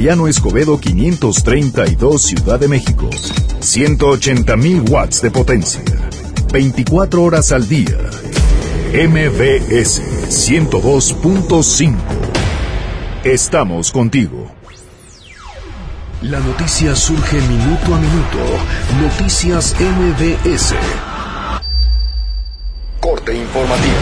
Llano Escobedo 532 Ciudad de México. 180.000 watts de potencia. 24 horas al día. MBS 102.5. Estamos contigo. La noticia surge minuto a minuto. Noticias MBS. Corte informativo.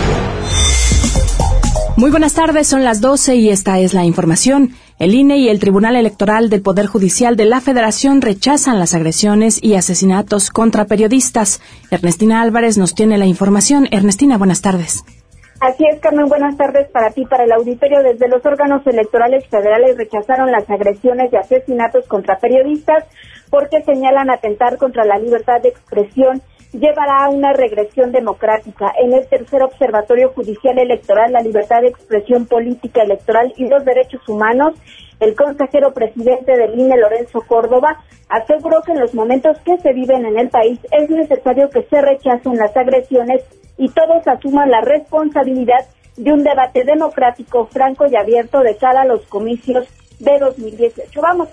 Muy buenas tardes, son las 12 y esta es la información. El INE y el Tribunal Electoral del Poder Judicial de la Federación rechazan las agresiones y asesinatos contra periodistas. Ernestina Álvarez nos tiene la información. Ernestina, buenas tardes. Así es, Carmen, buenas tardes para ti, para el auditorio. Desde los órganos electorales federales rechazaron las agresiones y asesinatos contra periodistas porque señalan atentar contra la libertad de expresión llevará a una regresión democrática. En el tercer observatorio judicial electoral, la libertad de expresión política electoral y los derechos humanos, el consejero presidente del INE, Lorenzo Córdoba, aseguró que en los momentos que se viven en el país es necesario que se rechacen las agresiones y todos asuman la responsabilidad de un debate democrático, franco y abierto de cara a los comicios de 2018. Vamos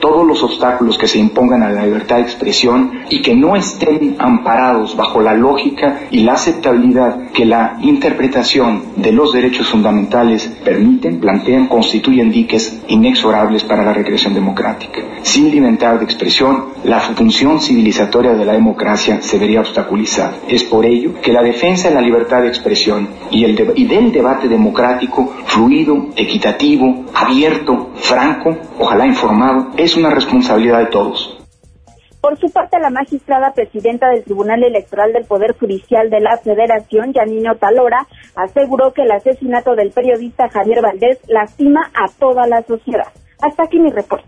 todos los obstáculos que se impongan a la libertad de expresión y que no estén amparados bajo la lógica y la aceptabilidad que la interpretación de los derechos fundamentales permiten, plantean, constituyen diques inexorables para la regresión democrática. Sin libertad de expresión, la función civilizatoria de la democracia se vería obstaculizada. Es por ello que la defensa de la libertad de expresión y, el y del debate democrático, fluido, equitativo, abierto, franco, ojalá informado, es una responsabilidad de todos. Por su parte, la magistrada presidenta del Tribunal Electoral del Poder Judicial de la Federación, Janino Talora, aseguró que el asesinato del periodista Javier Valdés lastima a toda la sociedad. Hasta aquí mi reporte.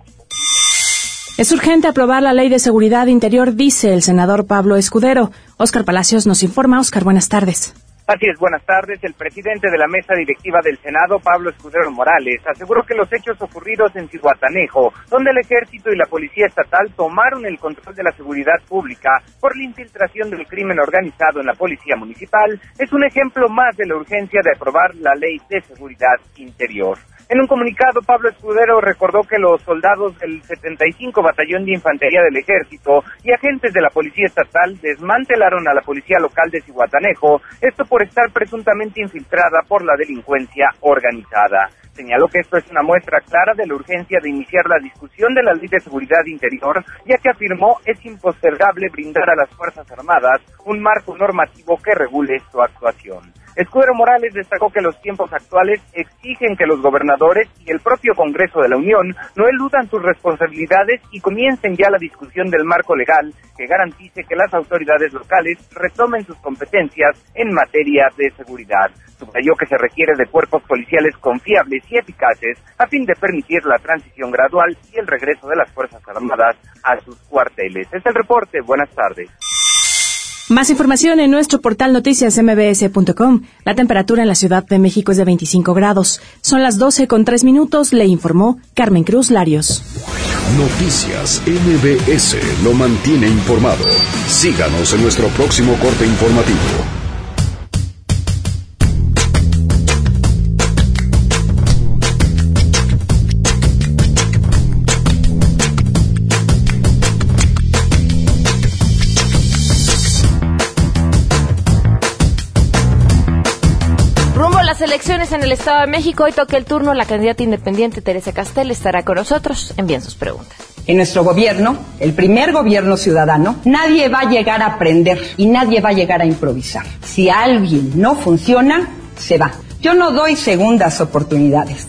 Es urgente aprobar la ley de seguridad interior, dice el senador Pablo Escudero. Oscar Palacios nos informa. Oscar, buenas tardes. Así es, buenas tardes. El presidente de la mesa directiva del Senado, Pablo Escudero Morales, aseguró que los hechos ocurridos en Cihuatanejo, donde el ejército y la policía estatal tomaron el control de la seguridad pública por la infiltración del crimen organizado en la policía municipal, es un ejemplo más de la urgencia de aprobar la ley de seguridad interior. En un comunicado, Pablo Escudero recordó que los soldados del 75 Batallón de Infantería del Ejército y agentes de la Policía Estatal desmantelaron a la Policía Local de Cihuatanejo, esto por estar presuntamente infiltrada por la delincuencia organizada. Señaló que esto es una muestra clara de la urgencia de iniciar la discusión de la Ley de Seguridad Interior, ya que afirmó es impostergable brindar a las Fuerzas Armadas un marco normativo que regule su actuación. Escudero Morales destacó que los tiempos actuales exigen que los gobernadores y el propio Congreso de la Unión no eludan sus responsabilidades y comiencen ya la discusión del marco legal que garantice que las autoridades locales retomen sus competencias en materia de seguridad. Subrayó que se requiere de cuerpos policiales confiables y eficaces a fin de permitir la transición gradual y el regreso de las Fuerzas Armadas a sus cuarteles. Es el reporte. Buenas tardes. Más información en nuestro portal noticiasmbs.com. La temperatura en la Ciudad de México es de 25 grados. Son las 12 con 3 minutos, le informó Carmen Cruz Larios. Noticias MBS lo mantiene informado. Síganos en nuestro próximo corte informativo. Elecciones en el Estado de México. Hoy toca el turno. La candidata independiente Teresa Castel estará con nosotros. Envíen sus preguntas. En nuestro gobierno, el primer gobierno ciudadano, nadie va a llegar a aprender y nadie va a llegar a improvisar. Si alguien no funciona, se va. Yo no doy segundas oportunidades.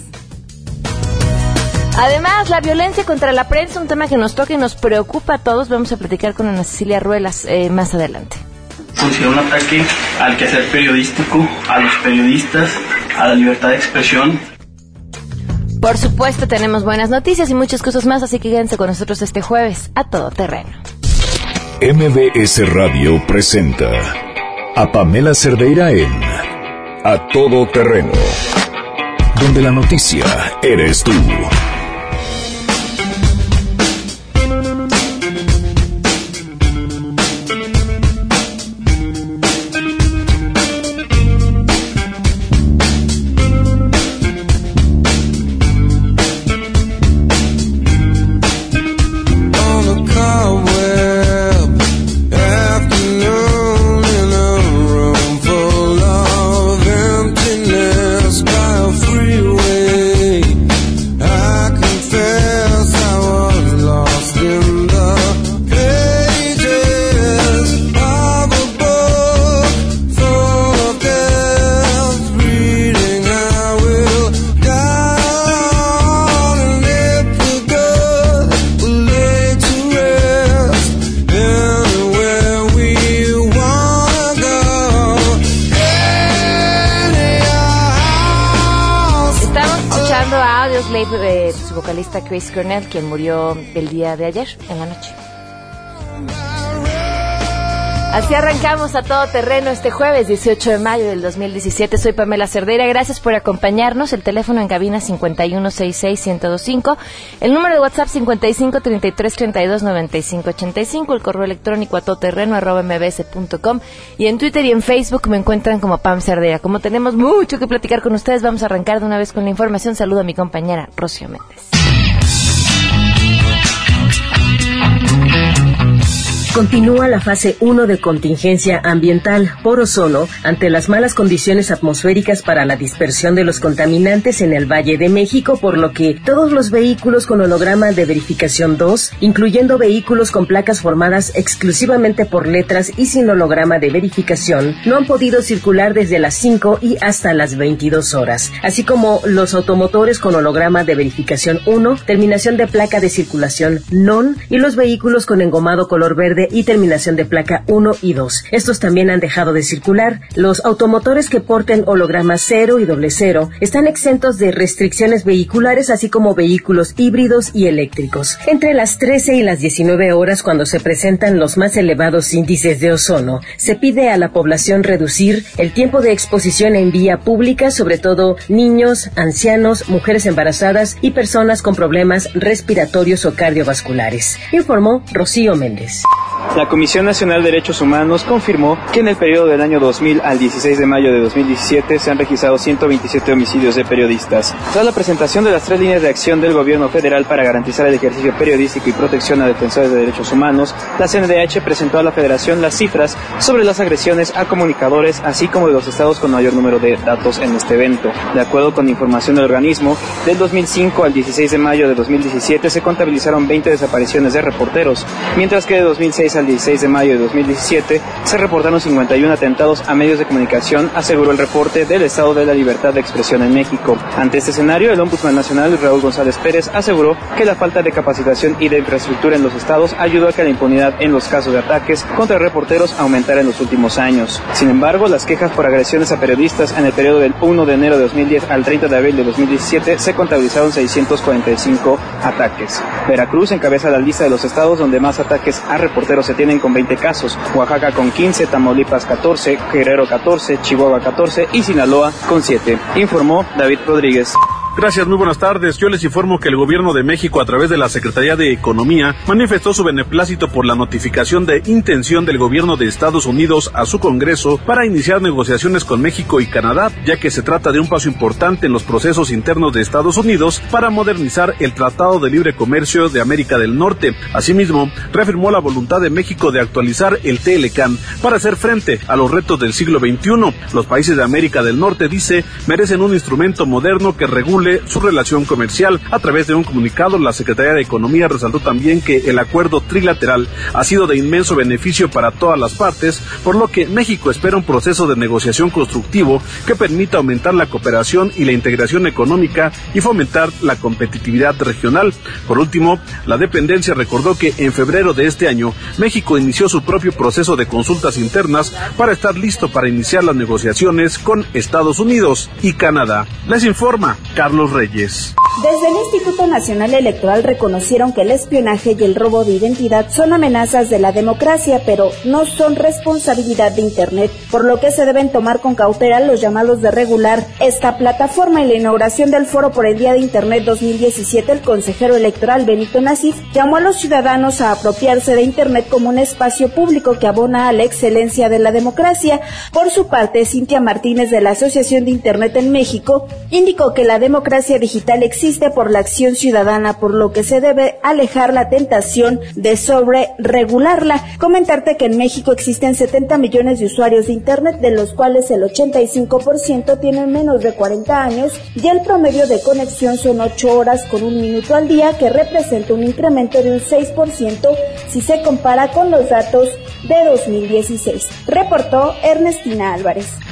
Además, la violencia contra la prensa, un tema que nos toca y nos preocupa a todos. Vamos a platicar con Ana Cecilia Ruelas eh, más adelante funciona un ataque al quehacer periodístico, a los periodistas, a la libertad de expresión. Por supuesto, tenemos buenas noticias y muchas cosas más, así que quédense con nosotros este jueves a todo terreno. MBS Radio presenta a Pamela Cerdeira en A Todo Terreno, donde la noticia eres tú. Chris Cornell, quien murió el día de ayer, en la noche. Así arrancamos a todo terreno este jueves 18 de mayo del 2017. Soy Pamela Cerdeira. Gracias por acompañarnos. El teléfono en cabina 5166125. El número de WhatsApp 5533329585. El correo electrónico a todoterreno arroba mbs.com. Y en Twitter y en Facebook me encuentran como Pam Cerdeira. Como tenemos mucho que platicar con ustedes, vamos a arrancar de una vez con la información. Saludo a mi compañera Rocío Méndez. Continúa la fase 1 de contingencia ambiental por ozono ante las malas condiciones atmosféricas para la dispersión de los contaminantes en el Valle de México, por lo que todos los vehículos con holograma de verificación 2, incluyendo vehículos con placas formadas exclusivamente por letras y sin holograma de verificación, no han podido circular desde las 5 y hasta las 22 horas, así como los automotores con holograma de verificación 1, terminación de placa de circulación NON y los vehículos con engomado color verde y terminación de placa 1 y 2. Estos también han dejado de circular. Los automotores que porten hologramas 0 y doble 0 están exentos de restricciones vehiculares, así como vehículos híbridos y eléctricos. Entre las 13 y las 19 horas, cuando se presentan los más elevados índices de ozono, se pide a la población reducir el tiempo de exposición en vía pública, sobre todo niños, ancianos, mujeres embarazadas y personas con problemas respiratorios o cardiovasculares, informó Rocío Méndez. La Comisión Nacional de Derechos Humanos confirmó que en el periodo del año 2000 al 16 de mayo de 2017 se han registrado 127 homicidios de periodistas. Tras la presentación de las tres líneas de acción del gobierno federal para garantizar el ejercicio periodístico y protección a defensores de derechos humanos, la CNDH presentó a la Federación las cifras sobre las agresiones a comunicadores, así como de los estados con mayor número de datos en este evento. De acuerdo con información del organismo, del 2005 al 16 de mayo de 2017 se contabilizaron 20 desapariciones de reporteros, mientras que de 2006 al 16 de mayo de 2017 se reportaron 51 atentados a medios de comunicación, aseguró el reporte del Estado de la Libertad de Expresión en México. Ante este escenario, el Ombudsman Nacional Raúl González Pérez aseguró que la falta de capacitación y de infraestructura en los estados ayudó a que la impunidad en los casos de ataques contra reporteros aumentara en los últimos años. Sin embargo, las quejas por agresiones a periodistas en el periodo del 1 de enero de 2010 al 30 de abril de 2017 se contabilizaron 645 ataques. Veracruz encabeza la lista de los estados donde más ataques a reporteros se tienen con 20 casos, Oaxaca con 15, Tamaulipas 14, Guerrero 14, Chihuahua 14 y Sinaloa con 7, informó David Rodríguez. Gracias, muy buenas tardes. Yo les informo que el Gobierno de México, a través de la Secretaría de Economía, manifestó su beneplácito por la notificación de intención del Gobierno de Estados Unidos a su Congreso para iniciar negociaciones con México y Canadá, ya que se trata de un paso importante en los procesos internos de Estados Unidos para modernizar el Tratado de Libre Comercio de América del Norte. Asimismo, reafirmó la voluntad de México de actualizar el TLCAN para hacer frente a los retos del siglo XXI. Los países de América del Norte, dice, merecen un instrumento moderno que regule su relación comercial. A través de un comunicado, la Secretaría de Economía resaltó también que el acuerdo trilateral ha sido de inmenso beneficio para todas las partes, por lo que México espera un proceso de negociación constructivo que permita aumentar la cooperación y la integración económica y fomentar la competitividad regional. Por último, la dependencia recordó que en febrero de este año México inició su propio proceso de consultas internas para estar listo para iniciar las negociaciones con Estados Unidos y Canadá. Les informa Carlos Reyes. Desde el Instituto Nacional Electoral reconocieron que el espionaje y el robo de identidad son amenazas de la democracia, pero no son responsabilidad de Internet, por lo que se deben tomar con cautela los llamados de regular esta plataforma. En la inauguración del foro por el Día de Internet 2017, el consejero electoral Benito Nasif llamó a los ciudadanos a apropiarse de Internet como un espacio público que abona a la excelencia de la democracia. Por su parte, Cintia Martínez de la Asociación de Internet en México indicó que la democracia digital existe por la acción ciudadana, por lo que se debe alejar la tentación de sobre regularla. Comentarte que en México existen 70 millones de usuarios de Internet, de los cuales el 85% tienen menos de 40 años y el promedio de conexión son 8 horas con un minuto al día, que representa un incremento de un 6% si se compara con los datos de 2016. Reportó Ernestina Álvarez.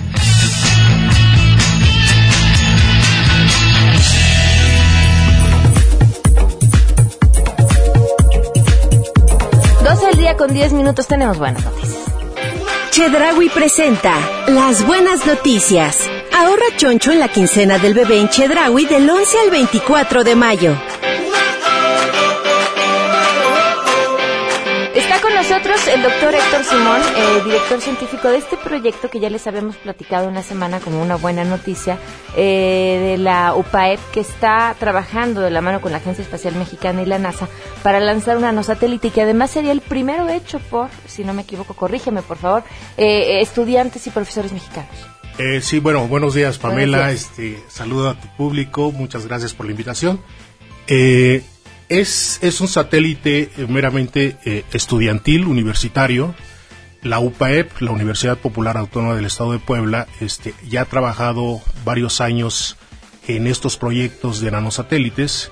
12 del día con 10 minutos tenemos buenas noticias. Chedraui presenta las buenas noticias. Ahorra choncho en la quincena del bebé en Chedraui del 11 al 24 de mayo. Nosotros el doctor Héctor Simón, eh, director científico de este proyecto que ya les habíamos platicado una semana como una buena noticia, eh, de la UPAEP que está trabajando de la mano con la Agencia Espacial Mexicana y la NASA para lanzar un nanosatélite que además sería el primero hecho por, si no me equivoco, corrígeme por favor, eh, estudiantes y profesores mexicanos. Eh, sí, bueno, buenos días Pamela, este saludo a tu público, muchas gracias por la invitación. Eh, es, es un satélite eh, meramente eh, estudiantil, universitario. La UPAEP, la Universidad Popular Autónoma del Estado de Puebla, este, ya ha trabajado varios años en estos proyectos de nanosatélites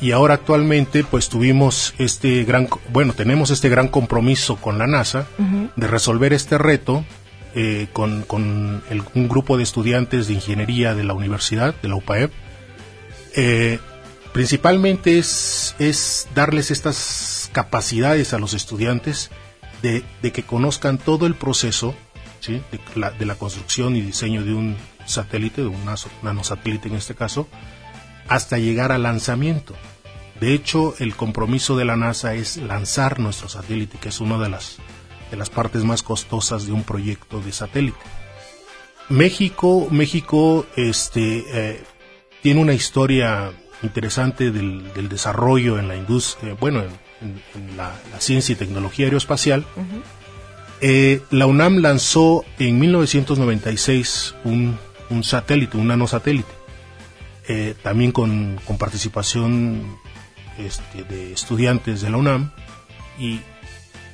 y ahora actualmente pues tuvimos este gran, bueno, tenemos este gran compromiso con la NASA de resolver este reto eh, con, con el- un grupo de estudiantes de ingeniería de la universidad, de la UPAEP. Eh, principalmente es, es darles estas capacidades a los estudiantes de, de que conozcan todo el proceso ¿sí? de, la, de la construcción y diseño de un satélite, de un nanosatélite en este caso, hasta llegar al lanzamiento. De hecho, el compromiso de la NASA es lanzar nuestro satélite, que es una de las, de las partes más costosas de un proyecto de satélite. México, México este, eh, tiene una historia interesante del, del desarrollo en la industria, bueno, en, en- en la, la ciencia y tecnología aeroespacial. Eh, la UNAM lanzó en 1996 un, un satélite, un nanosatélite, eh, también con, con participación este, de estudiantes de la UNAM y,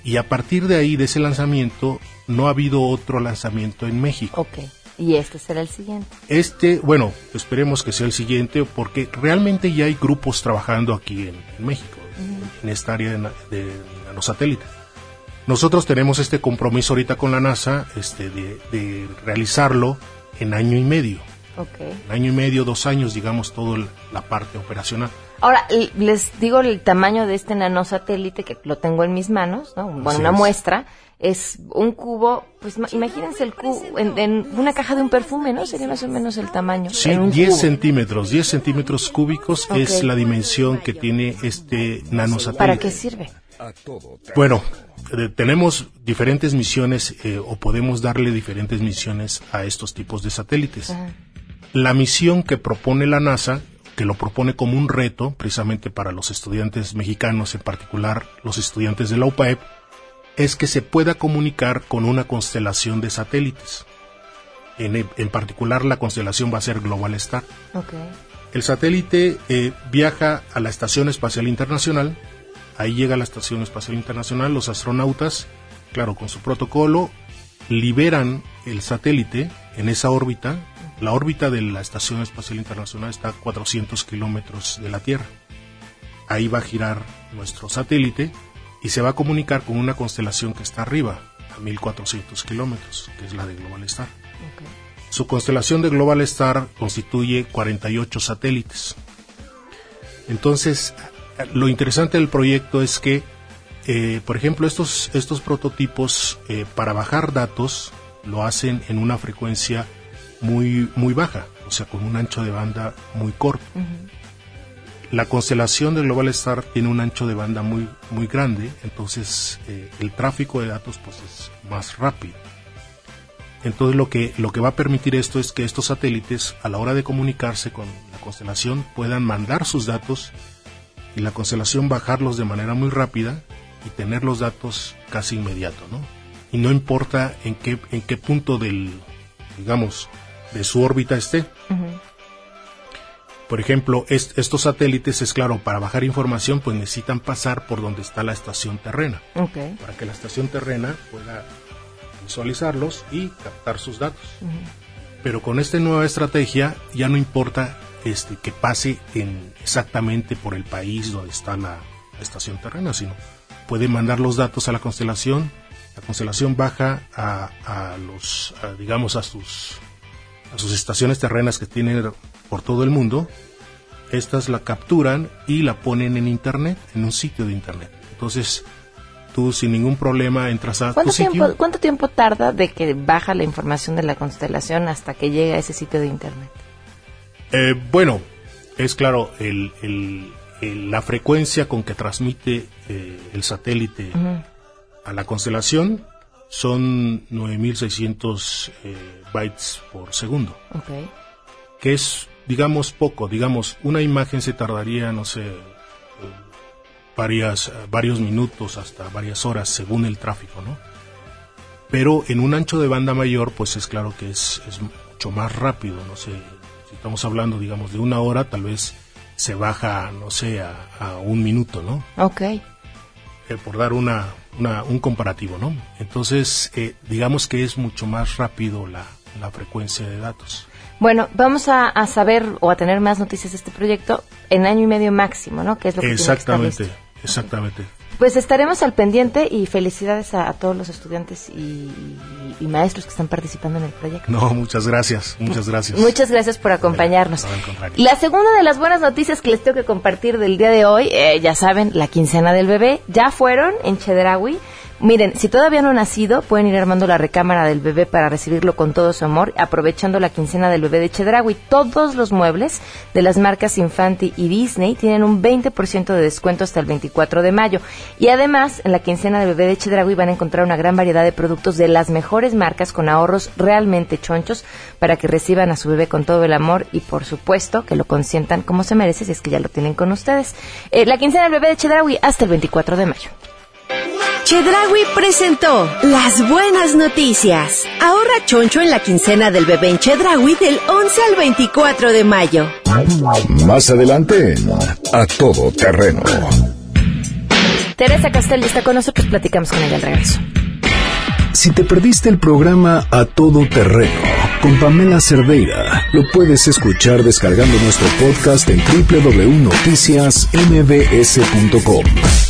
y a partir de ahí, de ese lanzamiento, no ha habido otro lanzamiento en México. Ok, y este será el siguiente. Este, bueno, esperemos que sea el siguiente, porque realmente ya hay grupos trabajando aquí en, en México, en esta área de, de nanosatélites. Nosotros tenemos este compromiso ahorita con la NASA este, de, de realizarlo en año y medio. Ok. En año y medio, dos años, digamos, toda la parte operacional. Ahora, les digo el tamaño de este nanosatélite que lo tengo en mis manos, ¿no? Bueno, Así una es. muestra. Es un cubo, pues ma- imagínense el cubo en, en una caja de un perfume, ¿no? Sería más o menos el tamaño. Sí, en un 10 cubo. centímetros, 10 centímetros cúbicos es la dimensión que tiene este nanosatélite. ¿Para qué sirve? Bueno, eh, tenemos diferentes misiones eh, o podemos darle diferentes misiones a estos tipos de satélites. La misión que propone la NASA, que lo propone como un reto precisamente para los estudiantes mexicanos, en particular los estudiantes de la UPAEP, es que se pueda comunicar con una constelación de satélites. En, en particular la constelación va a ser Global Star. El satélite eh, viaja a la Estación Espacial Internacional. Ahí llega a la Estación Espacial Internacional. Los astronautas, claro, con su protocolo, liberan el satélite en esa órbita. La órbita de la Estación Espacial Internacional está a 400 kilómetros de la Tierra. Ahí va a girar nuestro satélite y se va a comunicar con una constelación que está arriba, a 1400 kilómetros, que es la de Global Star. Su constelación de Global Star constituye 48 satélites. Entonces, lo interesante del proyecto es que, eh, por ejemplo, estos, estos prototipos, eh, para bajar datos, lo hacen en una frecuencia muy, muy baja, o sea, con un ancho de banda muy corto. La constelación de Global Star tiene un ancho de banda muy, muy grande, entonces eh, el tráfico de datos pues, es más rápido. Entonces lo que, lo que va a permitir esto es que estos satélites a la hora de comunicarse con la constelación puedan mandar sus datos y la constelación bajarlos de manera muy rápida y tener los datos casi inmediato, ¿no? Y no importa en qué, en qué punto del, digamos, de su órbita esté. Por ejemplo, est- estos satélites, es claro, para bajar información, pues necesitan pasar por donde está la estación terrena Ok. para que la estación terrena pueda visualizarlos y captar sus datos. Pero con esta nueva estrategia ya no importa este, que pase en, exactamente por el país donde está la, la estación terrena, sino puede mandar los datos a la constelación, la constelación baja a, a los, a, digamos, a sus, a sus estaciones terrenas que tienen por todo el mundo, estas la capturan y la ponen en internet, en un sitio de internet. Entonces, tú sin ningún problema entras a tu ¿Cuánto sitio. tiempo, ¿Cuánto tiempo tarda de que baja la información de la constelación hasta que llega a ese sitio de internet? Eh, bueno, es claro, el, el- el- la frecuencia con que transmite eh, el satélite a la constelación son 9600 eh, bytes por segundo. Que es, digamos, poco. Digamos, una imagen se tardaría, no sé, varias, varios minutos hasta varias horas según el tráfico, ¿no? Pero en un ancho de banda mayor, pues es claro que es, es mucho más rápido, no sé, si estamos hablando, digamos, de una hora, tal vez se baja, no sé, a, un minuto, ¿no? Ok. Eh, por dar una, un comparativo, ¿no? Entonces, eh, digamos que es mucho más rápido la, la frecuencia de datos. Bueno, vamos a, saber o a tener más noticias de este proyecto en año y medio máximo, ¿no? Que es lo que Exactamente, exactamente. Pues estaremos al pendiente y felicidades a, todos los estudiantes y, maestros que están participando en el proyecto. No, muchas gracias, muchas gracias. Muchas gracias por acompañarnos. La segunda de las buenas noticias que les tengo que compartir del día de hoy, eh, ya saben, la quincena del bebé, ya fueron en Chedraui. Miren, si todavía no ha nacido, pueden ir armando la recámara del bebé para recibirlo con todo su amor, aprovechando la quincena del bebé de Chedraui. Todos los muebles de las marcas Infanti y Disney tienen un 20% de descuento hasta el 24 de mayo. Y además, en la quincena del bebé de Chedraui van a encontrar una gran variedad de productos de las mejores marcas con ahorros realmente chonchos para que reciban a su bebé con todo el amor y, por supuesto, que lo consientan como se merece si es que ya lo tienen con ustedes. Eh, la quincena del bebé de Chedraui hasta el 24 de mayo. Chedrawi presentó las buenas noticias. Ahorra choncho en la quincena del bebé en Chedrawi del 11 al 24 de mayo. Más adelante A Todo Terreno. Teresa Castel está con nosotros, platicamos con ella al regreso. Si te perdiste el programa A Todo Terreno con Pamela Cerdeira, lo puedes escuchar descargando nuestro podcast en www.noticiasmbs.com.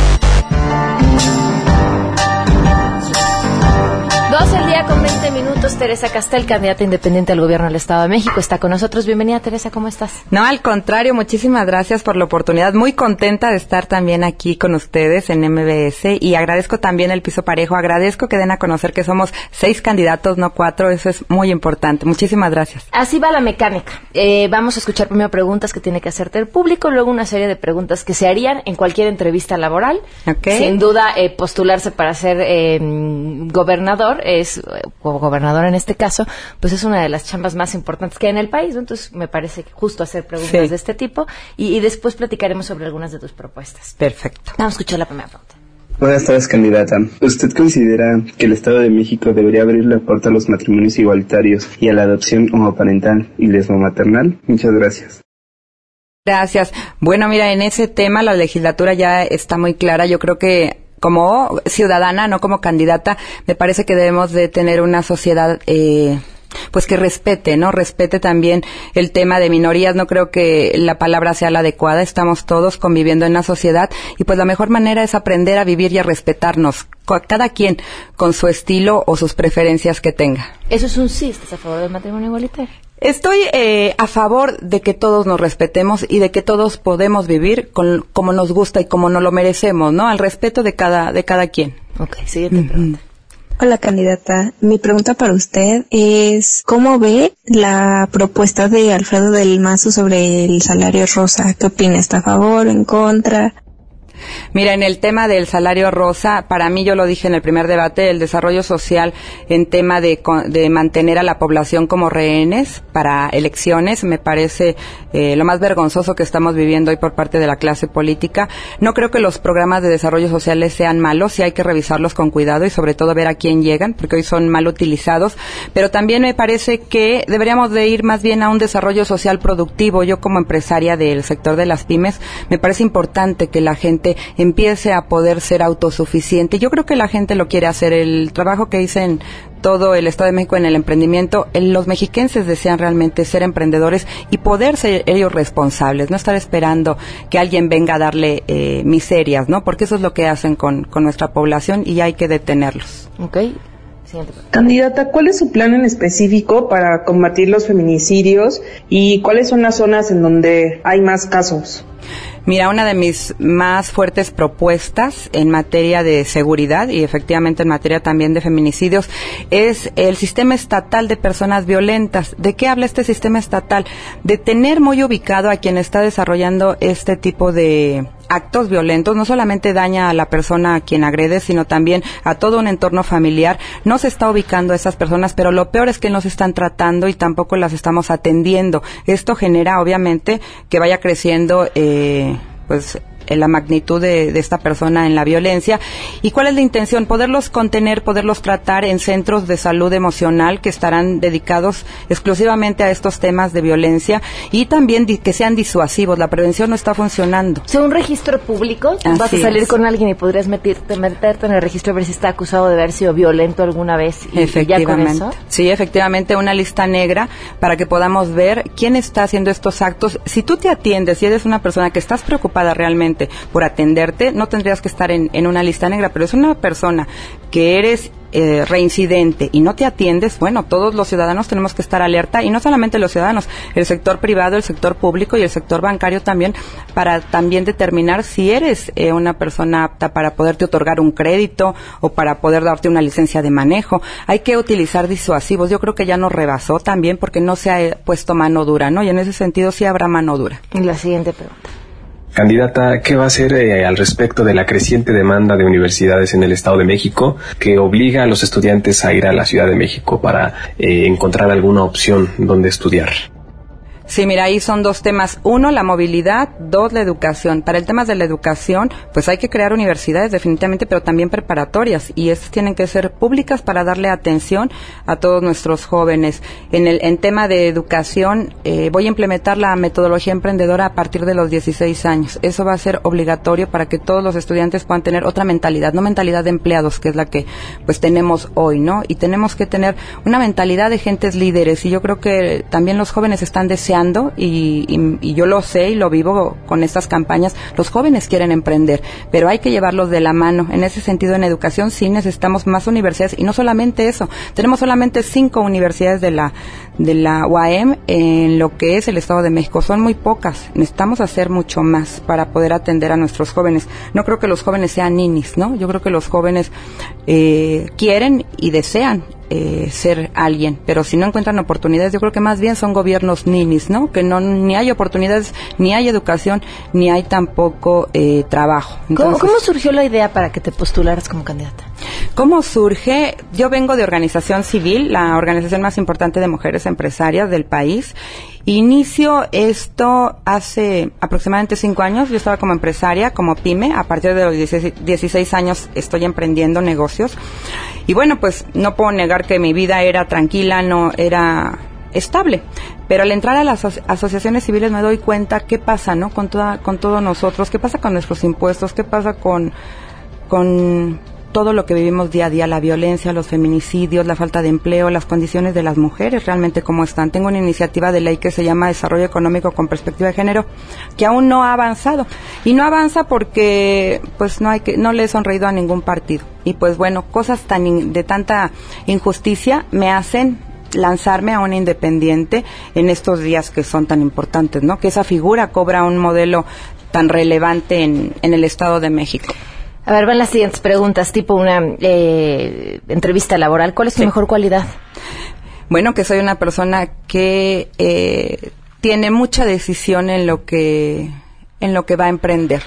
12 el día con 20 minutos. Teresa Castel, candidata independiente al gobierno del Estado de México, está con nosotros. Bienvenida, Teresa, ¿cómo estás? No, al contrario, muchísimas gracias por la oportunidad. Muy contenta de estar también aquí con ustedes en MBS y agradezco también el piso parejo. Agradezco que den a conocer que somos seis candidatos, no cuatro. Eso es muy importante. Muchísimas gracias. Así va la mecánica. Eh, vamos a escuchar primero preguntas que tiene que hacerte el público, luego una serie de preguntas que se harían en cualquier entrevista laboral. Sin duda, eh, postularse para ser eh, gobernador es, o gobernador en este caso, pues es una de las chambas más importantes que hay en el país, Entonces me parece justo hacer preguntas de este tipo y, después platicaremos sobre algunas de tus propuestas. Perfecto. Vamos a escuchar la primera pregunta. Buenas tardes, candidata. ¿Usted considera que el Estado de México debería abrir la puerta a los matrimonios igualitarios y a la adopción homoparental y lesbomaternal? Muchas gracias. Gracias. Bueno, mira, en ese tema la legislatura ya está muy clara. Yo creo que como ciudadana, no como candidata, me parece que debemos de tener una sociedad eh, pues que respete, ¿no? Respete también el tema de minorías. No creo que la palabra sea la adecuada. Estamos todos conviviendo en la sociedad y pues la mejor manera es aprender a vivir y a respetarnos, cada quien con su estilo o sus preferencias que tenga. Eso es un sí, ¿estás a favor del matrimonio igualitario? Estoy eh, a favor de que todos nos respetemos y de que todos podemos vivir con, como nos gusta y como nos lo merecemos, ¿no? Al respeto de cada, de cada quien. Ok, siguiente pregunta. Hola candidata, mi pregunta para usted es ¿cómo ve la propuesta de Alfredo del Mazo sobre el salario rosa? ¿Qué opina? ¿Está a favor o en contra? Mira, en el tema del salario rosa, para mí yo lo dije en el primer debate, el desarrollo social en tema de, de mantener a la población como rehenes para elecciones, me parece eh, lo más vergonzoso que estamos viviendo hoy por parte de la clase política. No creo que los programas de desarrollo sociales sean malos, sí hay que revisarlos con cuidado y sobre todo ver a quién llegan, porque hoy son mal utilizados, pero también me parece que deberíamos de ir más bien a un desarrollo social productivo. Yo como empresaria del sector de las pymes, me parece importante que la gente empiece a poder ser autosuficiente. Yo creo que la gente lo quiere hacer. El trabajo que dicen todo el Estado de México en el emprendimiento, los mexiquenses desean realmente ser emprendedores y poder ser ellos responsables, no estar esperando que alguien venga a darle eh, miserias, ¿no? Porque eso es lo que hacen con, con nuestra población y hay que detenerlos. Okay. Candidata, ¿cuál es su plan en específico para combatir los feminicidios y cuáles son las zonas en donde hay más casos? Mira, una de mis más fuertes propuestas en materia de seguridad y efectivamente en materia también de feminicidios es el sistema estatal de personas violentas. ¿De qué habla este sistema estatal? De tener muy ubicado a quien está desarrollando este tipo de actos violentos no solamente daña a la persona a quien agrede, sino también a todo un entorno familiar. No se está ubicando a esas personas, pero lo peor es que no se están tratando y tampoco las estamos atendiendo. Esto genera, obviamente, que vaya creciendo, eh, pues, la magnitud de, esta persona en la violencia. ¿Y cuál es la intención? Poderlos contener, poderlos tratar en centros de salud emocional que estarán dedicados exclusivamente a estos temas de violencia y también que sean disuasivos. La prevención no está funcionando. O un registro público, vas a salir con alguien y podrías meterte, meterte en el registro a ver si está acusado de haber sido violento alguna vez. Y, efectivamente. Sí, efectivamente, una lista negra para que podamos ver quién está haciendo estos actos. Si tú te atiendes, si eres una persona que estás preocupada realmente, por atenderte, no tendrías que estar en, una lista negra, pero es una persona que eres eh, reincidente y no te atiendes, bueno, todos los ciudadanos tenemos que estar alerta y no solamente los ciudadanos, el sector privado, el sector público y el sector bancario también, para también determinar si eres eh, una persona apta para poderte otorgar un crédito o para poder darte una licencia de manejo. Hay que utilizar disuasivos. Yo creo que ya nos rebasó también porque no se ha puesto mano dura, ¿no? Y en ese sentido sí habrá mano dura. La siguiente pregunta. Candidata, ¿qué va a hacer eh, al respecto de la creciente demanda de universidades en el Estado de México que obliga a los estudiantes a ir a la Ciudad de México para eh, encontrar alguna opción donde estudiar? Sí, mira, ahí son dos temas. Uno, la movilidad. Dos, la educación. Para el tema de la educación, pues hay que crear universidades definitivamente, pero también preparatorias. Y estas tienen que ser públicas para darle atención a todos nuestros jóvenes. En el en tema de educación, eh, voy a implementar la metodología emprendedora a partir de los 16 años. Eso va a ser obligatorio para que todos los estudiantes puedan tener otra mentalidad, no mentalidad de empleados, que es la que pues tenemos hoy, ¿no? Y tenemos que tener una mentalidad de gentes líderes. Y yo creo que también los jóvenes están deseando y, yo lo sé y lo vivo con estas campañas, los jóvenes quieren emprender, pero hay que llevarlos de la mano. En ese sentido, en educación sí necesitamos más universidades y no solamente eso, tenemos solamente cinco universidades de la, de la UAM en lo que es el Estado de México. Son muy pocas. Necesitamos hacer mucho más para poder atender a nuestros jóvenes. No creo que los jóvenes sean ninis, ¿no? Yo creo que los jóvenes eh, quieren y desean eh, ser alguien, pero si no encuentran oportunidades, yo creo que más bien son gobiernos ninis, ¿no? Que no ni hay oportunidades, ni hay educación, ni hay tampoco eh, trabajo. ¿Cómo, surgió la idea para que te postularas como candidata? ¿Cómo surge? Yo vengo de organización civil, la organización más importante de mujeres empresarias del país. Inicio esto hace aproximadamente cinco años. Yo estaba como empresaria, como pyme. A partir de los 16 años estoy emprendiendo negocios. Y bueno, pues no puedo negar que mi vida era tranquila, no era estable. Pero al entrar a las asociaciones civiles me doy cuenta qué pasa, ¿no? Con toda, con todos nosotros, qué pasa con nuestros impuestos, qué pasa con, con todo lo que vivimos día a día, la violencia, los feminicidios, la falta de empleo, las condiciones de las mujeres realmente cómo están. Tengo una iniciativa de ley que se llama Desarrollo Económico con Perspectiva de Género que aún no ha avanzado y no avanza porque pues no hay que no le he sonreído a ningún partido y pues bueno cosas tan de tanta injusticia me hacen lanzarme a una independiente en estos días que son tan importantes, ¿no? Que esa figura cobra un modelo tan relevante en, en el Estado de México. A ver, van las siguientes preguntas, tipo una eh, entrevista laboral. ¿Cuál es tu mejor cualidad? Bueno, que soy una persona que eh, tiene mucha decisión en lo que en lo que va a emprender.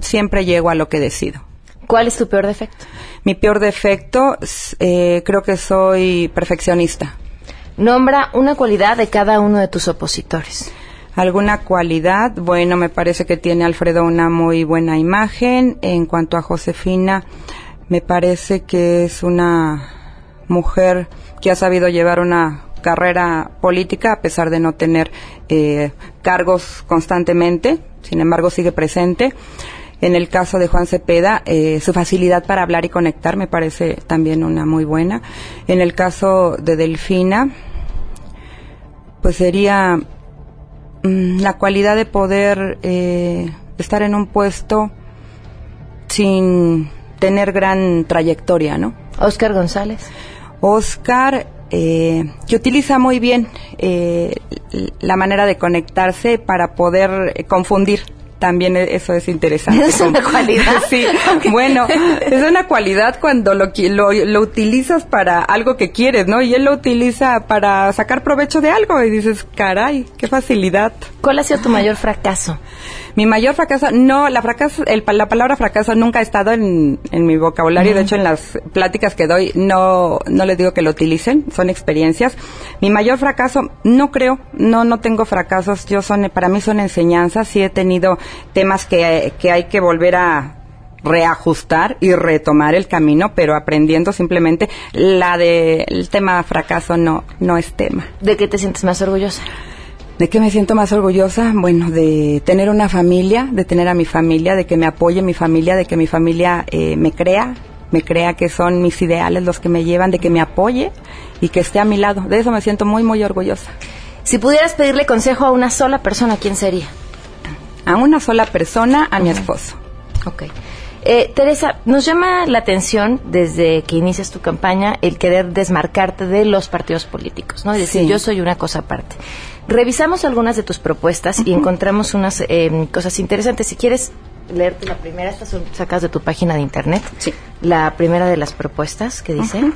Siempre llego a lo que decido. ¿Cuál es tu peor defecto? Mi peor defecto, eh, creo que soy perfeccionista. Nombra una cualidad de cada uno de tus opositores. ¿Alguna cualidad? Bueno, me parece que tiene Alfredo una muy buena imagen. En cuanto a Josefina, me parece que es una mujer que ha sabido llevar una carrera política a pesar de no tener eh, cargos constantemente, sin embargo sigue presente. En el caso de Juan Cepeda, eh, su facilidad para hablar y conectar me parece también una muy buena. En el caso de Delfina, pues sería la cualidad de poder eh, estar en un puesto sin tener gran trayectoria, ¿no? Oscar González. Oscar, eh, que utiliza muy bien eh, la manera de conectarse para poder confundir también e-, eso es interesante. Es una cualidad. sí, bueno, es una cualidad cuando lo, lo, lo utilizas para algo que quieres, ¿no? Y él lo utiliza para sacar provecho de algo y dices, caray, qué facilidad. ¿Cuál ha sido tu mayor fracaso? Mi mayor fracaso, no, la fracaso, el, la palabra fracaso nunca ha estado en, en mi vocabulario. De hecho, en las pláticas que doy, no, no les digo que lo utilicen, son experiencias. Mi mayor fracaso, no creo, no, no tengo fracasos. Yo son, para mí son enseñanzas. Sí he tenido temas que, que hay que volver a, reajustar y retomar el camino, pero aprendiendo simplemente la de el tema fracaso no no es tema. ¿De qué te sientes más orgullosa? ¿De qué me siento más orgullosa? Bueno, de tener una familia, de tener a mi familia, de que me apoye mi familia, de que mi familia eh, me crea, me crea que son mis ideales los que me llevan, de que me apoye y que esté a mi lado. De eso me siento muy, muy orgullosa. Si pudieras pedirle consejo a una sola persona, ¿quién sería? A una sola persona, a mi esposo. Ok. Eh, Teresa, nos llama la atención desde que inicias tu campaña el querer desmarcarte de los partidos políticos, ¿no? Es decir, Sí. yo soy una cosa aparte. Revisamos algunas de tus propuestas y encontramos unas eh, cosas interesantes. Si quieres leerte la primera, estas son sacadas de tu página de internet. Sí. La primera de las propuestas que dice.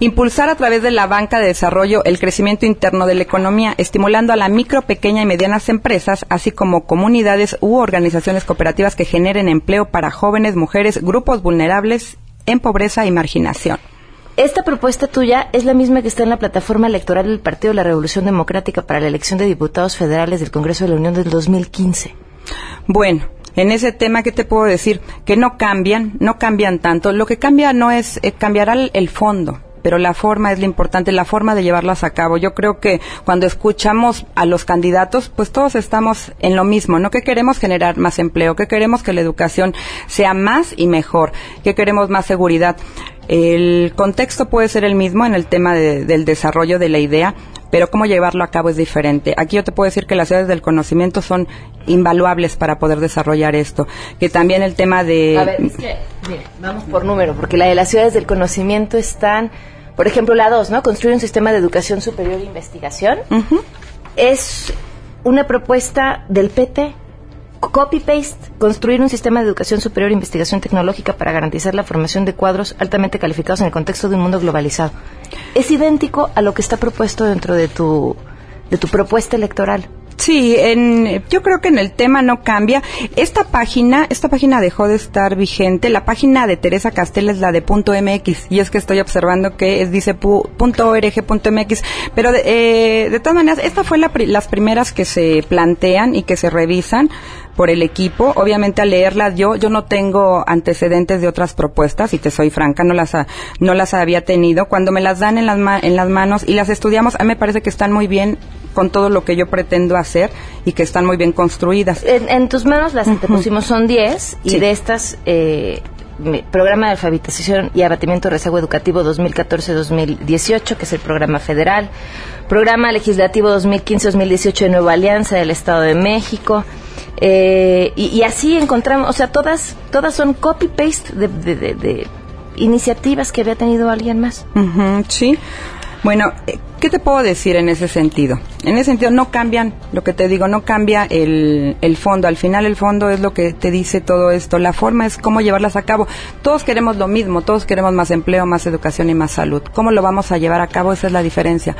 Impulsar a través de la banca de desarrollo el crecimiento interno de la economía, estimulando a la micro, pequeña y medianas empresas, así como comunidades u organizaciones cooperativas que generen empleo para jóvenes, mujeres, grupos vulnerables en pobreza y marginación. Esta propuesta tuya es la misma que está en la plataforma electoral del Partido de la Revolución Democrática para la elección de diputados federales del Congreso de la Unión del 2015. Bueno, en ese tema, ¿qué te puedo decir? Que no cambian, no cambian tanto. Lo que cambia no es, eh, cambiará el, el fondo. Pero la forma es lo importante, la forma de llevarlas a cabo. Yo creo que cuando escuchamos a los candidatos, pues todos estamos en lo mismo, ¿no? Que queremos generar más empleo, que queremos que la educación sea más y mejor, que queremos más seguridad. El contexto puede ser el mismo en el tema de- del desarrollo de la idea, pero cómo llevarlo a cabo es diferente. Aquí yo te puedo decir que las ciudades del conocimiento son invaluables para poder desarrollar esto. Que también el tema de... A ver, es que, mire, vamos por número, porque la de las ciudades del conocimiento están, por ejemplo, la 2, ¿no? Construir un sistema de educación superior e investigación. Es una propuesta del PT. Copy-paste, construir un sistema de educación superior e investigación tecnológica para garantizar la formación de cuadros altamente calificados en el contexto de un mundo globalizado. Es idéntico a lo que está propuesto dentro de tu, de tu propuesta electoral. Sí, en, yo creo que en el tema no cambia. Esta página, esta página dejó de estar vigente. La página de Teresa Castel es la de punto .mx y es que estoy observando que es, dice pu- punto .org punto .mx. Pero de, eh, de todas maneras, esta fue la las primeras que se plantean y que se revisan por el equipo. Obviamente al leerlas yo, yo no tengo antecedentes de otras propuestas y te soy franca, no las, ha- no las había tenido. Cuando me las dan en las, ma- en las manos y las estudiamos, a mí me parece que están muy bien con todo lo que yo pretendo hacer y que están muy bien construidas. En, en tus manos las que te pusimos son 10 y Sí. de estas, eh, programa de alfabetización y abatimiento de rezago educativo 2014-2018, que es el programa federal, programa legislativo 2015-2018 de Nueva Alianza del Estado de México, eh, y, y así encontramos, o sea, todas, todas son copy-paste de, de- de- de iniciativas que había tenido alguien más. Ujú, sí. Bueno, eh, ¿qué te puedo decir en ese sentido? En ese sentido no cambian, lo que te digo, no cambia el, el fondo. Al final el fondo es lo que te dice todo esto. La forma es cómo llevarlas a cabo. Todos queremos lo mismo, todos queremos más empleo, más educación y más salud. ¿Cómo lo vamos a llevar a cabo? Esa es la diferencia.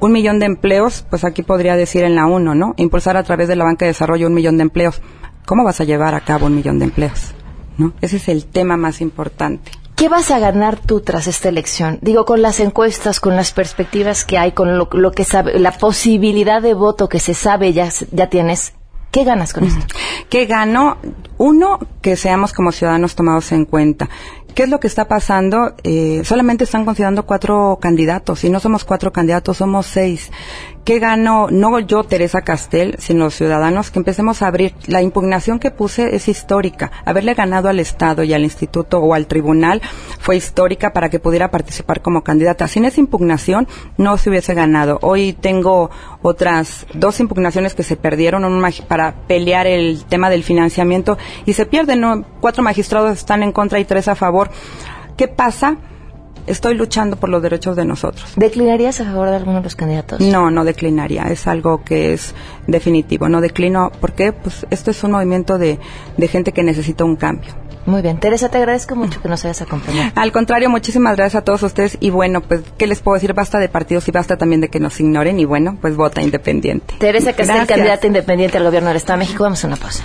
Un millón de empleos, pues aquí podría decir en la 1, ¿no? Impulsar a través de la banca de desarrollo un millón de empleos. ¿Cómo vas a llevar a cabo un millón de empleos? ¿No? Ese es el tema más importante. ¿Qué vas a ganar tú tras esta elección? Digo, con las encuestas, con las perspectivas que hay, con lo, lo que sabe, la posibilidad de voto que se sabe ya, ya tienes. ¿Qué ganas con esto? ¿Qué gano? Uno, que seamos como ciudadanos tomados en cuenta. ¿Qué es lo que está pasando? Eh, solamente están considerando cuatro candidatos y no somos cuatro candidatos, somos seis. ¿Qué gano? No yo, Teresa Castel, sino los ciudadanos, que empecemos a abrir. La impugnación que puse es histórica. Haberle ganado al Estado y al Instituto o al Tribunal fue histórica para que pudiera participar como candidata. Sin esa impugnación no se hubiese ganado. Hoy tengo otras dos impugnaciones que se perdieron para pelear el tema del financiamiento y se pierden. ¿no? Cuatro magistrados están en contra y tres a favor. ¿Qué pasa? Estoy luchando por los derechos de nosotros. ¿Declinarías a favor de alguno de los candidatos? No, no declinaría, es algo que es definitivo, no declino, porque pues esto es un movimiento de, de gente que necesita un cambio. Muy bien, Teresa, te agradezco mucho que nos hayas acompañado. Al contrario, muchísimas gracias a todos ustedes y bueno, pues, ¿qué les puedo decir? Basta de partidos y basta también de que nos ignoren y bueno, pues vota independiente. Teresa, es candidata independiente al gobierno del Estado de México, vamos a una pausa.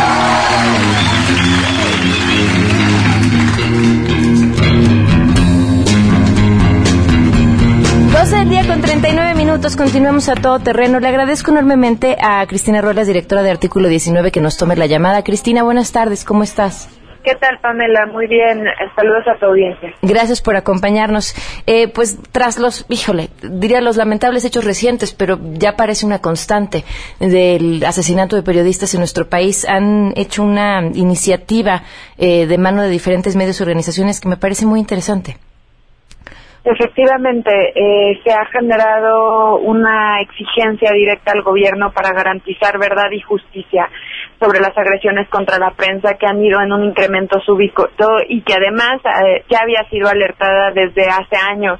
Minutos, continuamos a todo terreno. Le agradezco enormemente a Cristina Ruelas, directora de Artículo 19, que nos tome la llamada. Cristina, buenas tardes, ¿cómo estás? ¿Qué tal, Pamela? Muy bien. Saludos a tu audiencia. Gracias por acompañarnos. Eh, pues tras los, híjole, diría los lamentables hechos recientes, pero ya parece una constante del asesinato de periodistas en nuestro país, han hecho una iniciativa eh, de mano de diferentes medios y organizaciones que me parece muy interesante. Efectivamente, eh, se ha generado una exigencia directa al gobierno para garantizar verdad y justicia sobre las agresiones contra la prensa que han ido en un incremento súbito y que además eh, ya había sido alertada desde hace años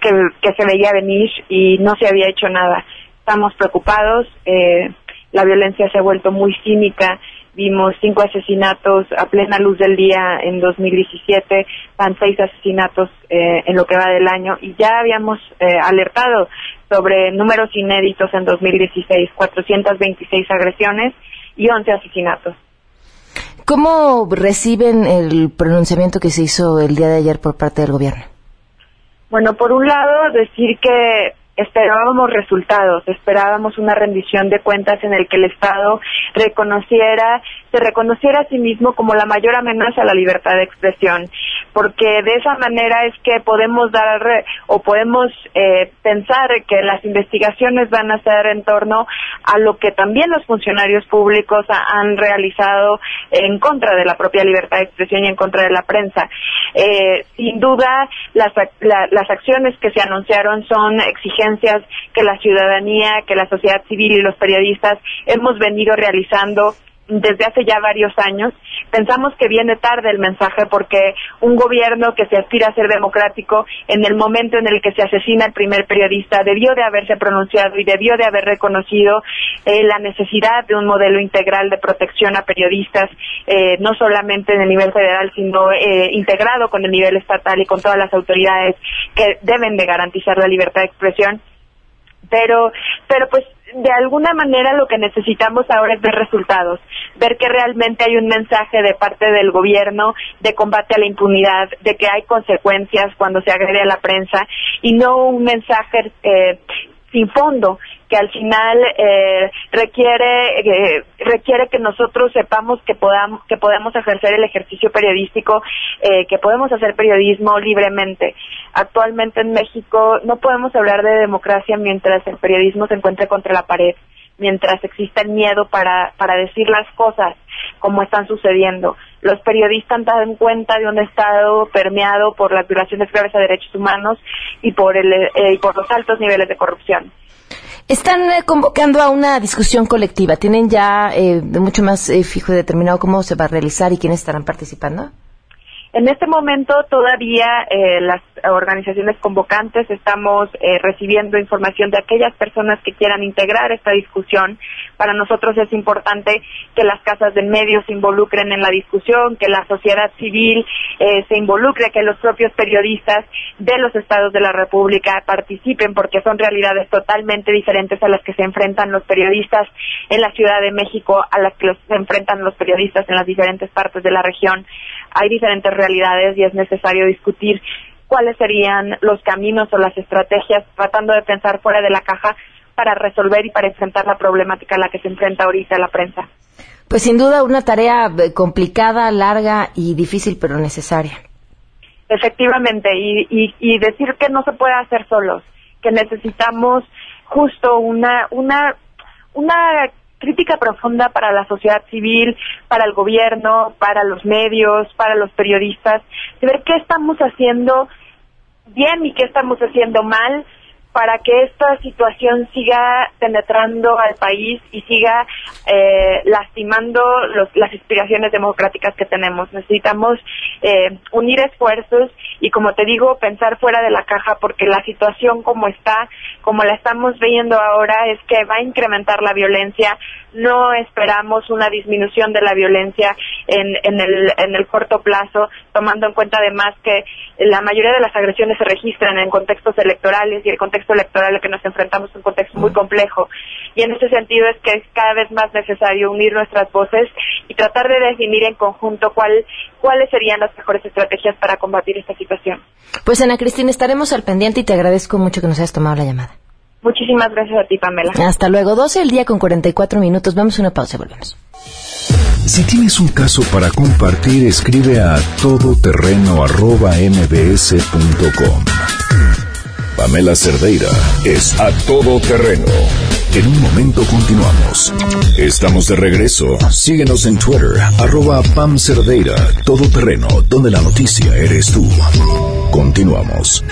que, que, se veía venir y no se había hecho nada. Estamos preocupados, eh, la violencia se ha vuelto muy cínica vimos cinco asesinatos a plena luz del día en 2017, van seis asesinatos eh, en lo que va del año y ya habíamos eh, alertado sobre números inéditos en 2016, 426 agresiones y 11 asesinatos. ¿Cómo reciben el pronunciamiento que se hizo el día de ayer por parte del gobierno? Bueno, por un lado, decir que esperábamos resultados, esperábamos una rendición de cuentas en el que el Estado reconociera, se reconociera a sí mismo como la mayor amenaza a la libertad de expresión, porque de esa manera es que podemos dar o podemos eh, pensar que las investigaciones van a ser en torno a lo que también los funcionarios públicos han realizado en contra de la propia libertad de expresión y en contra de la prensa. Eh, sin duda, las, las acciones que se anunciaron son exigentes que la ciudadanía, que la sociedad civil y los periodistas hemos venido realizando desde hace ya varios años. Pensamos que viene tarde el mensaje porque un gobierno que se aspira a ser democrático, en el momento en el que se asesina el primer periodista, debió de haberse pronunciado y debió de haber reconocido eh, la necesidad de un modelo integral de protección a periodistas, eh, no solamente en el nivel federal, sino eh, integrado con el nivel estatal y con todas las autoridades que deben de garantizar la libertad de expresión pero pero pues de alguna manera lo que necesitamos ahora es ver resultados, ver que realmente hay un mensaje de parte del gobierno de combate a la impunidad, de que hay consecuencias cuando se agrede a la prensa y no un mensaje eh, sin fondo que al final eh, requiere eh, requiere que nosotros sepamos que podamos que podemos ejercer el ejercicio periodístico eh, que podemos hacer periodismo libremente. Actualmente en México no podemos hablar de democracia mientras el periodismo se encuentre contra la pared mientras exista el miedo para, para decir las cosas como están sucediendo. Los periodistas dan cuenta de un Estado permeado por las violaciones graves a derechos humanos y por, el, y por los altos niveles de corrupción. Están eh, convocando a una discusión colectiva. ¿Tienen ya eh, mucho más eh, fijo y determinado cómo se va a realizar y quiénes estarán participando? En este momento todavía eh, las organizaciones convocantes estamos eh, recibiendo información de aquellas personas que quieran integrar esta discusión. Para nosotros es importante que las casas de medios se involucren en la discusión, que la sociedad civil eh, se involucre, que los propios periodistas de los estados de la República participen, porque son realidades totalmente diferentes a las que se enfrentan los periodistas en la Ciudad de México, a las que se enfrentan los periodistas en las diferentes partes de la región. Hay diferentes realidades y es necesario discutir cuáles serían los caminos o las estrategias tratando de pensar fuera de la caja para resolver y para enfrentar la problemática a la que se enfrenta ahorita la prensa. Pues sin duda una tarea eh, complicada, larga y difícil, pero necesaria. Efectivamente, y, y, decir que no se puede hacer solos, que necesitamos justo una, una, una crítica profunda para la sociedad civil, para el gobierno, para los medios, para los periodistas, de ver qué estamos haciendo bien y qué estamos haciendo mal para que esta situación siga penetrando al país y siga eh, lastimando las inspiraciones democráticas que tenemos. Necesitamos eh, unir esfuerzos y, como te digo, pensar fuera de la caja porque la situación como está, como la estamos viendo ahora, es que va a incrementar la violencia. No esperamos una disminución de la violencia en, en, el, en el corto plazo, tomando en cuenta además que la mayoría de las agresiones se registran en contextos electorales y el contexto electoral al que nos enfrentamos es un contexto muy complejo. Y en ese sentido es que es cada vez más necesario unir nuestras voces y tratar de definir en conjunto cuál, cuáles serían las mejores estrategias para combatir esta situación. Pues Ana Cristina, estaremos al pendiente y te agradezco mucho que nos hayas tomado la llamada. Muchísimas gracias a ti, Pamela. Hasta luego. 12 el día con 44 minutos. Vamos a una pausa y volvemos. Si tienes un caso para compartir, escribe a todoterreno.mbs.com. Pamela Cerdeira es a todoterreno. En un momento continuamos. Estamos de regreso. Síguenos en Twitter, arroba Pam Cerdeira, todoterreno, donde la noticia eres tú. Continuamos.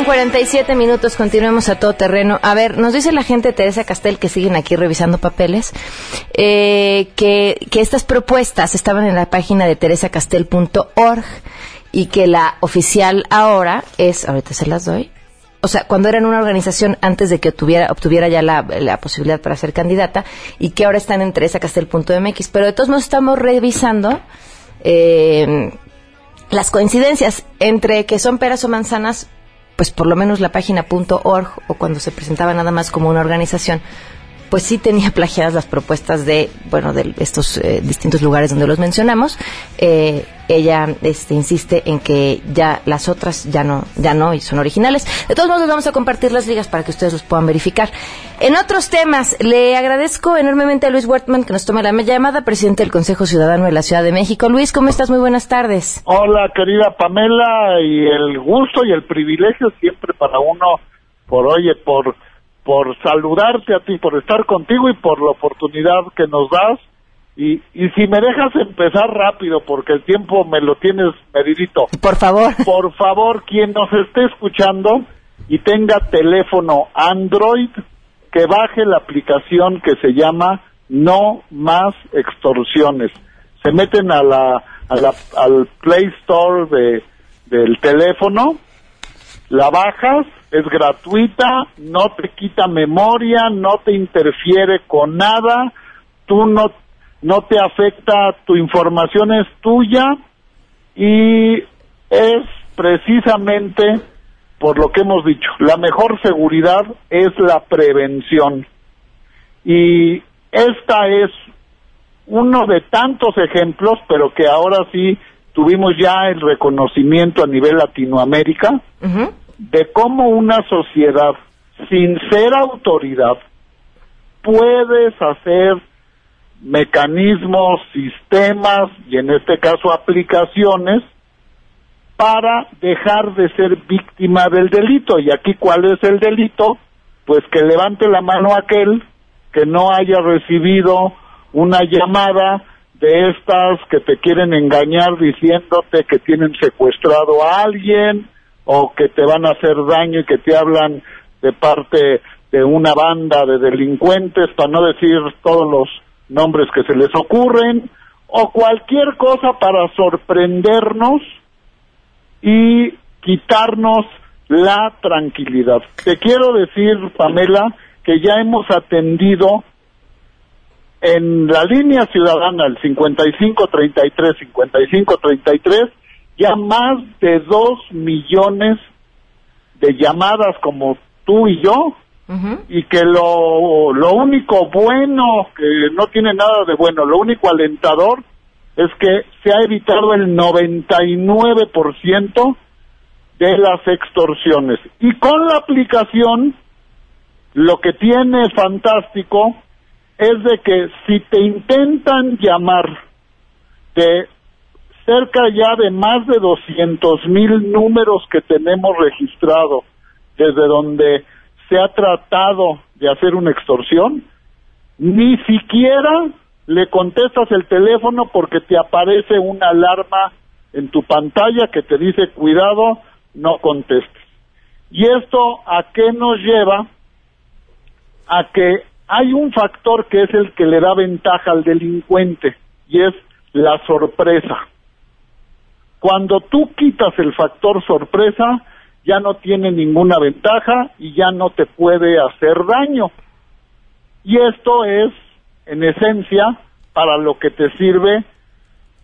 Con 47 minutos, continuemos a todo terreno. A ver, nos dice la gente Teresa Castel, que siguen aquí revisando papeles, eh, que, que estas propuestas estaban en la página de teresacastel.org y que la oficial ahora es, ahorita se las doy, o sea, cuando era en una organización antes de que obtuviera, obtuviera ya la, la, posibilidad para ser candidata y que ahora están en teresacastel.mx. Pero de todos modos estamos revisando eh, las coincidencias entre que son peras o manzanas, pues por lo menos la página .org o cuando se presentaba nada más como una organización, pues sí tenía plagiadas las propuestas de, bueno, de estos eh, distintos lugares donde los mencionamos. Eh, ella este, insiste en que ya las otras ya no, ya no y son originales. De todos modos, vamos a compartir las ligas para que ustedes los puedan verificar. En otros temas, le agradezco enormemente a Luis Wertman que nos tome la llamada, presidente del Consejo Ciudadano de la Ciudad de México. Luis, ¿cómo estás? Muy buenas tardes. Hola, querida Pamela, y el gusto y el privilegio siempre para uno por, oye, por por saludarte a ti, por estar contigo y por la oportunidad que nos das. Y, y si me dejas empezar rápido, porque el tiempo me lo tienes medidito. Por favor. Por favor, quien nos esté escuchando y tenga teléfono Android, que baje la aplicación que se llama No Más Extorsiones. Se meten a la, a la al Play Store de, del teléfono, la bajas es gratuita, no te quita memoria, no te interfiere con nada, tú no, no te afecta, tu información es tuya y es precisamente por lo que hemos dicho, la mejor seguridad es la prevención. Y esta es uno de tantos ejemplos, pero que ahora sí tuvimos ya el reconocimiento a nivel Latinoamérica, de cómo una sociedad sin ser autoridad puedes hacer mecanismos, sistemas y en este caso aplicaciones para dejar de ser víctima del delito. Y aquí, ¿cuál es el delito? Pues que levante la mano aquel que no haya recibido una llamada de estas que te quieren engañar diciéndote que tienen secuestrado a alguien, o que te van a hacer daño y que te hablan de parte de una banda de delincuentes, para no decir todos los nombres que se les ocurren, o cualquier cosa para sorprendernos y quitarnos la tranquilidad. Te quiero decir, Pamela, que ya hemos atendido en la línea ciudadana el 5533 5533 ya más de dos millones de llamadas como tú y yo y que lo, lo único bueno, que no tiene nada de bueno, lo único alentador es que se ha evitado el 99% de las extorsiones. Y con la aplicación, lo que tiene fantástico es de que si te intentan llamar de cerca ya de más de 200 mil números que tenemos registrados desde donde se ha tratado de hacer una extorsión, ni siquiera le contestas el teléfono porque te aparece una alarma en tu pantalla que te dice cuidado, no contestes. ¿Y esto a qué nos lleva? A que hay un factor que es el que le da ventaja al delincuente y es la sorpresa. Cuando tú quitas el factor sorpresa, ya no tiene ninguna ventaja y ya no te puede hacer daño. Y esto es, en esencia, para lo que te sirve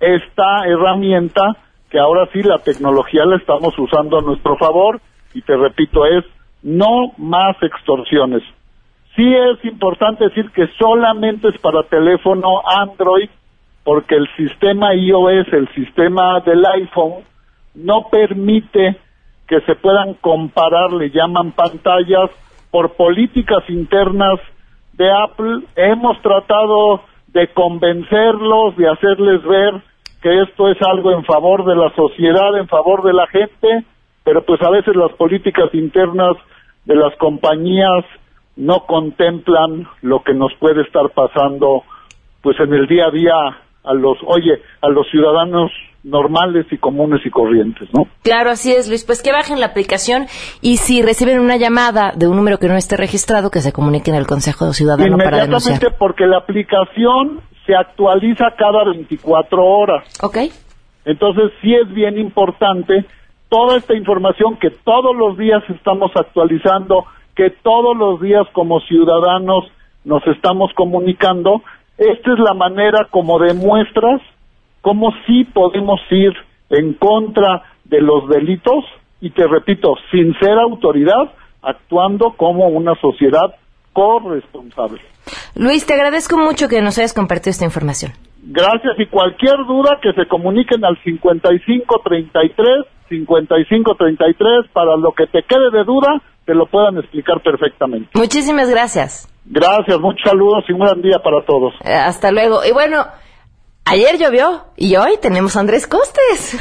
esta herramienta que ahora sí la tecnología la estamos usando a nuestro favor y te repito es no más extorsiones. Sí es importante decir que solamente es para teléfono Android porque el sistema iOS, el sistema del iPhone, no permite que se puedan comparar, le llaman pantallas, por políticas internas de Apple. Hemos tratado de convencerlos, de hacerles ver que esto es algo en favor de la sociedad, en favor de la gente, pero pues a veces las políticas internas de las compañías no contemplan lo que nos puede estar pasando pues en el día a día a los, oye, a los ciudadanos normales y comunes y corrientes, ¿no? Claro, así es, Luis. Pues que bajen la aplicación y si reciben una llamada de un número que no esté registrado, que se comuniquen al Consejo Ciudadano para denunciar. Inmediatamente porque la aplicación se actualiza cada 24 horas. Ok. Entonces sí es bien importante toda esta información que todos los días estamos actualizando, que todos los días como ciudadanos nos estamos comunicando, esta es la manera como demuestras cómo sí podemos ir en contra de los delitos y te repito, sin ser autoridad, actuando como una sociedad corresponsable. Luis, te agradezco mucho que nos hayas compartido esta información. Gracias y cualquier duda que se comuniquen al 5533 5533 para lo que te quede de duda te lo puedan explicar perfectamente. Muchísimas gracias. Gracias, muchos saludos y un buen día para todos. Eh, hasta luego. Y bueno, ayer llovió y hoy tenemos a Andrés Costes.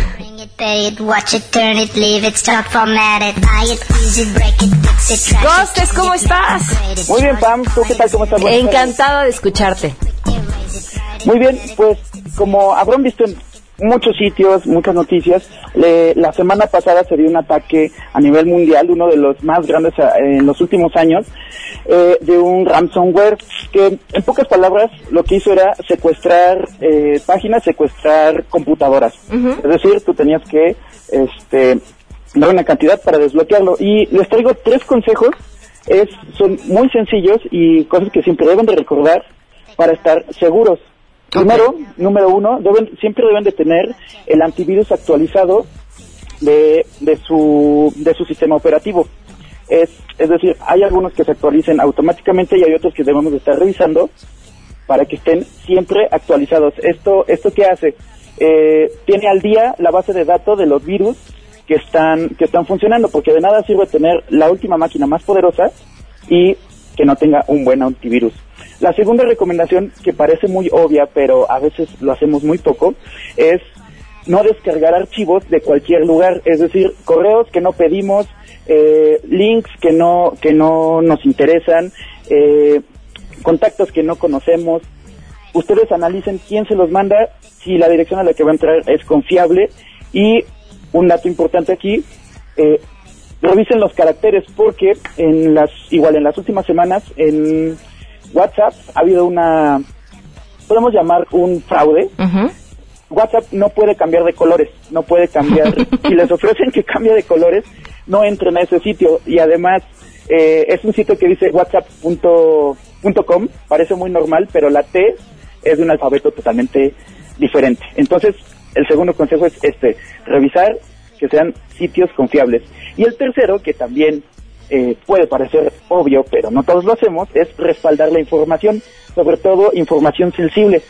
Costes, ¿cómo estás? Muy bien, Pam. ¿Tú qué tal? ¿Cómo estás? Encantada de escucharte. Muy bien, pues como habrán visto en muchos sitios, muchas noticias. la semana pasada se dio un ataque a nivel mundial, uno de los más grandes eh, en los últimos años, eh, de un ransomware que, en pocas palabras, lo que hizo era secuestrar eh, páginas, secuestrar computadoras. Es decir, tú tenías que este, dar una cantidad para desbloquearlo. Y les traigo tres consejos. Es, son muy sencillos y cosas que siempre deben de recordar para estar seguros. Primero, número uno, deben, siempre deben de tener el antivirus actualizado de, de, su, de su sistema operativo. Es, es decir, hay algunos que se actualicen automáticamente y hay otros que debemos de estar revisando para que estén siempre actualizados. Esto, esto qué hace? Eh, tiene al día la base de datos de los virus que están, que están funcionando, porque de nada sirve tener la última máquina más poderosa y que no tenga un buen antivirus. La segunda recomendación, que parece muy obvia, pero a veces lo hacemos muy poco, es no descargar archivos de cualquier lugar, es decir, correos que no pedimos, eh, links que no, que no nos interesan, eh, contactos que no conocemos. Ustedes analicen quién se los manda, si la dirección a la que va a entrar es confiable y un dato importante aquí, eh, revisen los caracteres porque en las igual en las últimas semanas en WhatsApp ha habido una, podemos llamar un fraude. WhatsApp no puede cambiar de colores, no puede cambiar. si les ofrecen que cambie de colores, no entren a ese sitio. Y además, eh, es un sitio que dice whatsapp.com, parece muy normal, pero la T es de un alfabeto totalmente diferente. Entonces, el segundo consejo es este, revisar que sean sitios confiables. Y el tercero, que también eh, puede parecer obvio, pero no todos lo hacemos, es respaldar la información, sobre todo información sensible.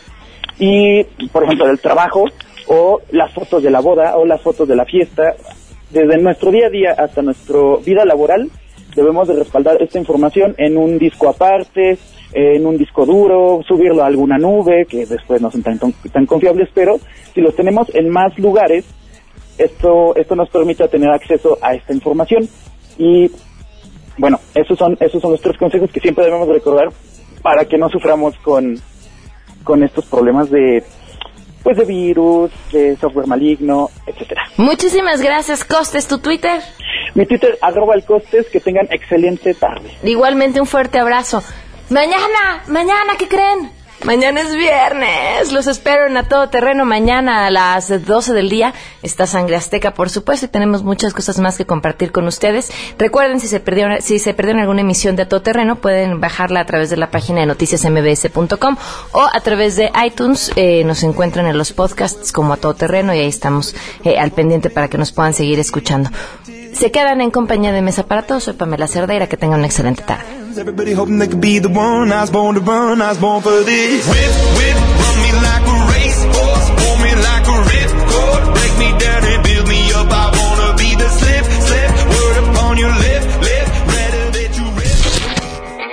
Y, por ejemplo, del trabajo o las fotos de la boda o las fotos de la fiesta, desde nuestro día a día hasta nuestra vida laboral, debemos de respaldar esta información en un disco aparte, en un disco duro, subirlo a alguna nube, que después no son tan, tan confiables, pero si los tenemos en más lugares, esto, esto nos permite tener acceso a esta información. Y bueno, esos son, esos son los tres consejos que siempre debemos recordar para que no suframos con, con estos problemas de pues de virus, de software maligno, etcétera. Muchísimas gracias, Costes, tu Twitter. Mi Twitter, arroba el Costes, que tengan excelente tarde. Igualmente un fuerte abrazo. Mañana, mañana, ¿qué creen? Mañana es viernes. Los espero en A Todo Terreno mañana a las 12 del día. Está Sangre Azteca, por supuesto, y tenemos muchas cosas más que compartir con ustedes. Recuerden, si se perdieron, si se alguna emisión de A Todo Terreno, pueden bajarla a través de la página de noticiasmbs.com o a través de iTunes. Eh, nos encuentran en los podcasts como A Todo Terreno y ahí estamos eh, al pendiente para que nos puedan seguir escuchando. Se quedan en compañía de Mesa para Todos. Soy Pamela Cerdeira. Que tengan una excelente tarde.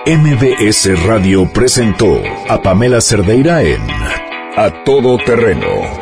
MBS Radio presentó a Pamela Cerdeira en A Todo Terreno.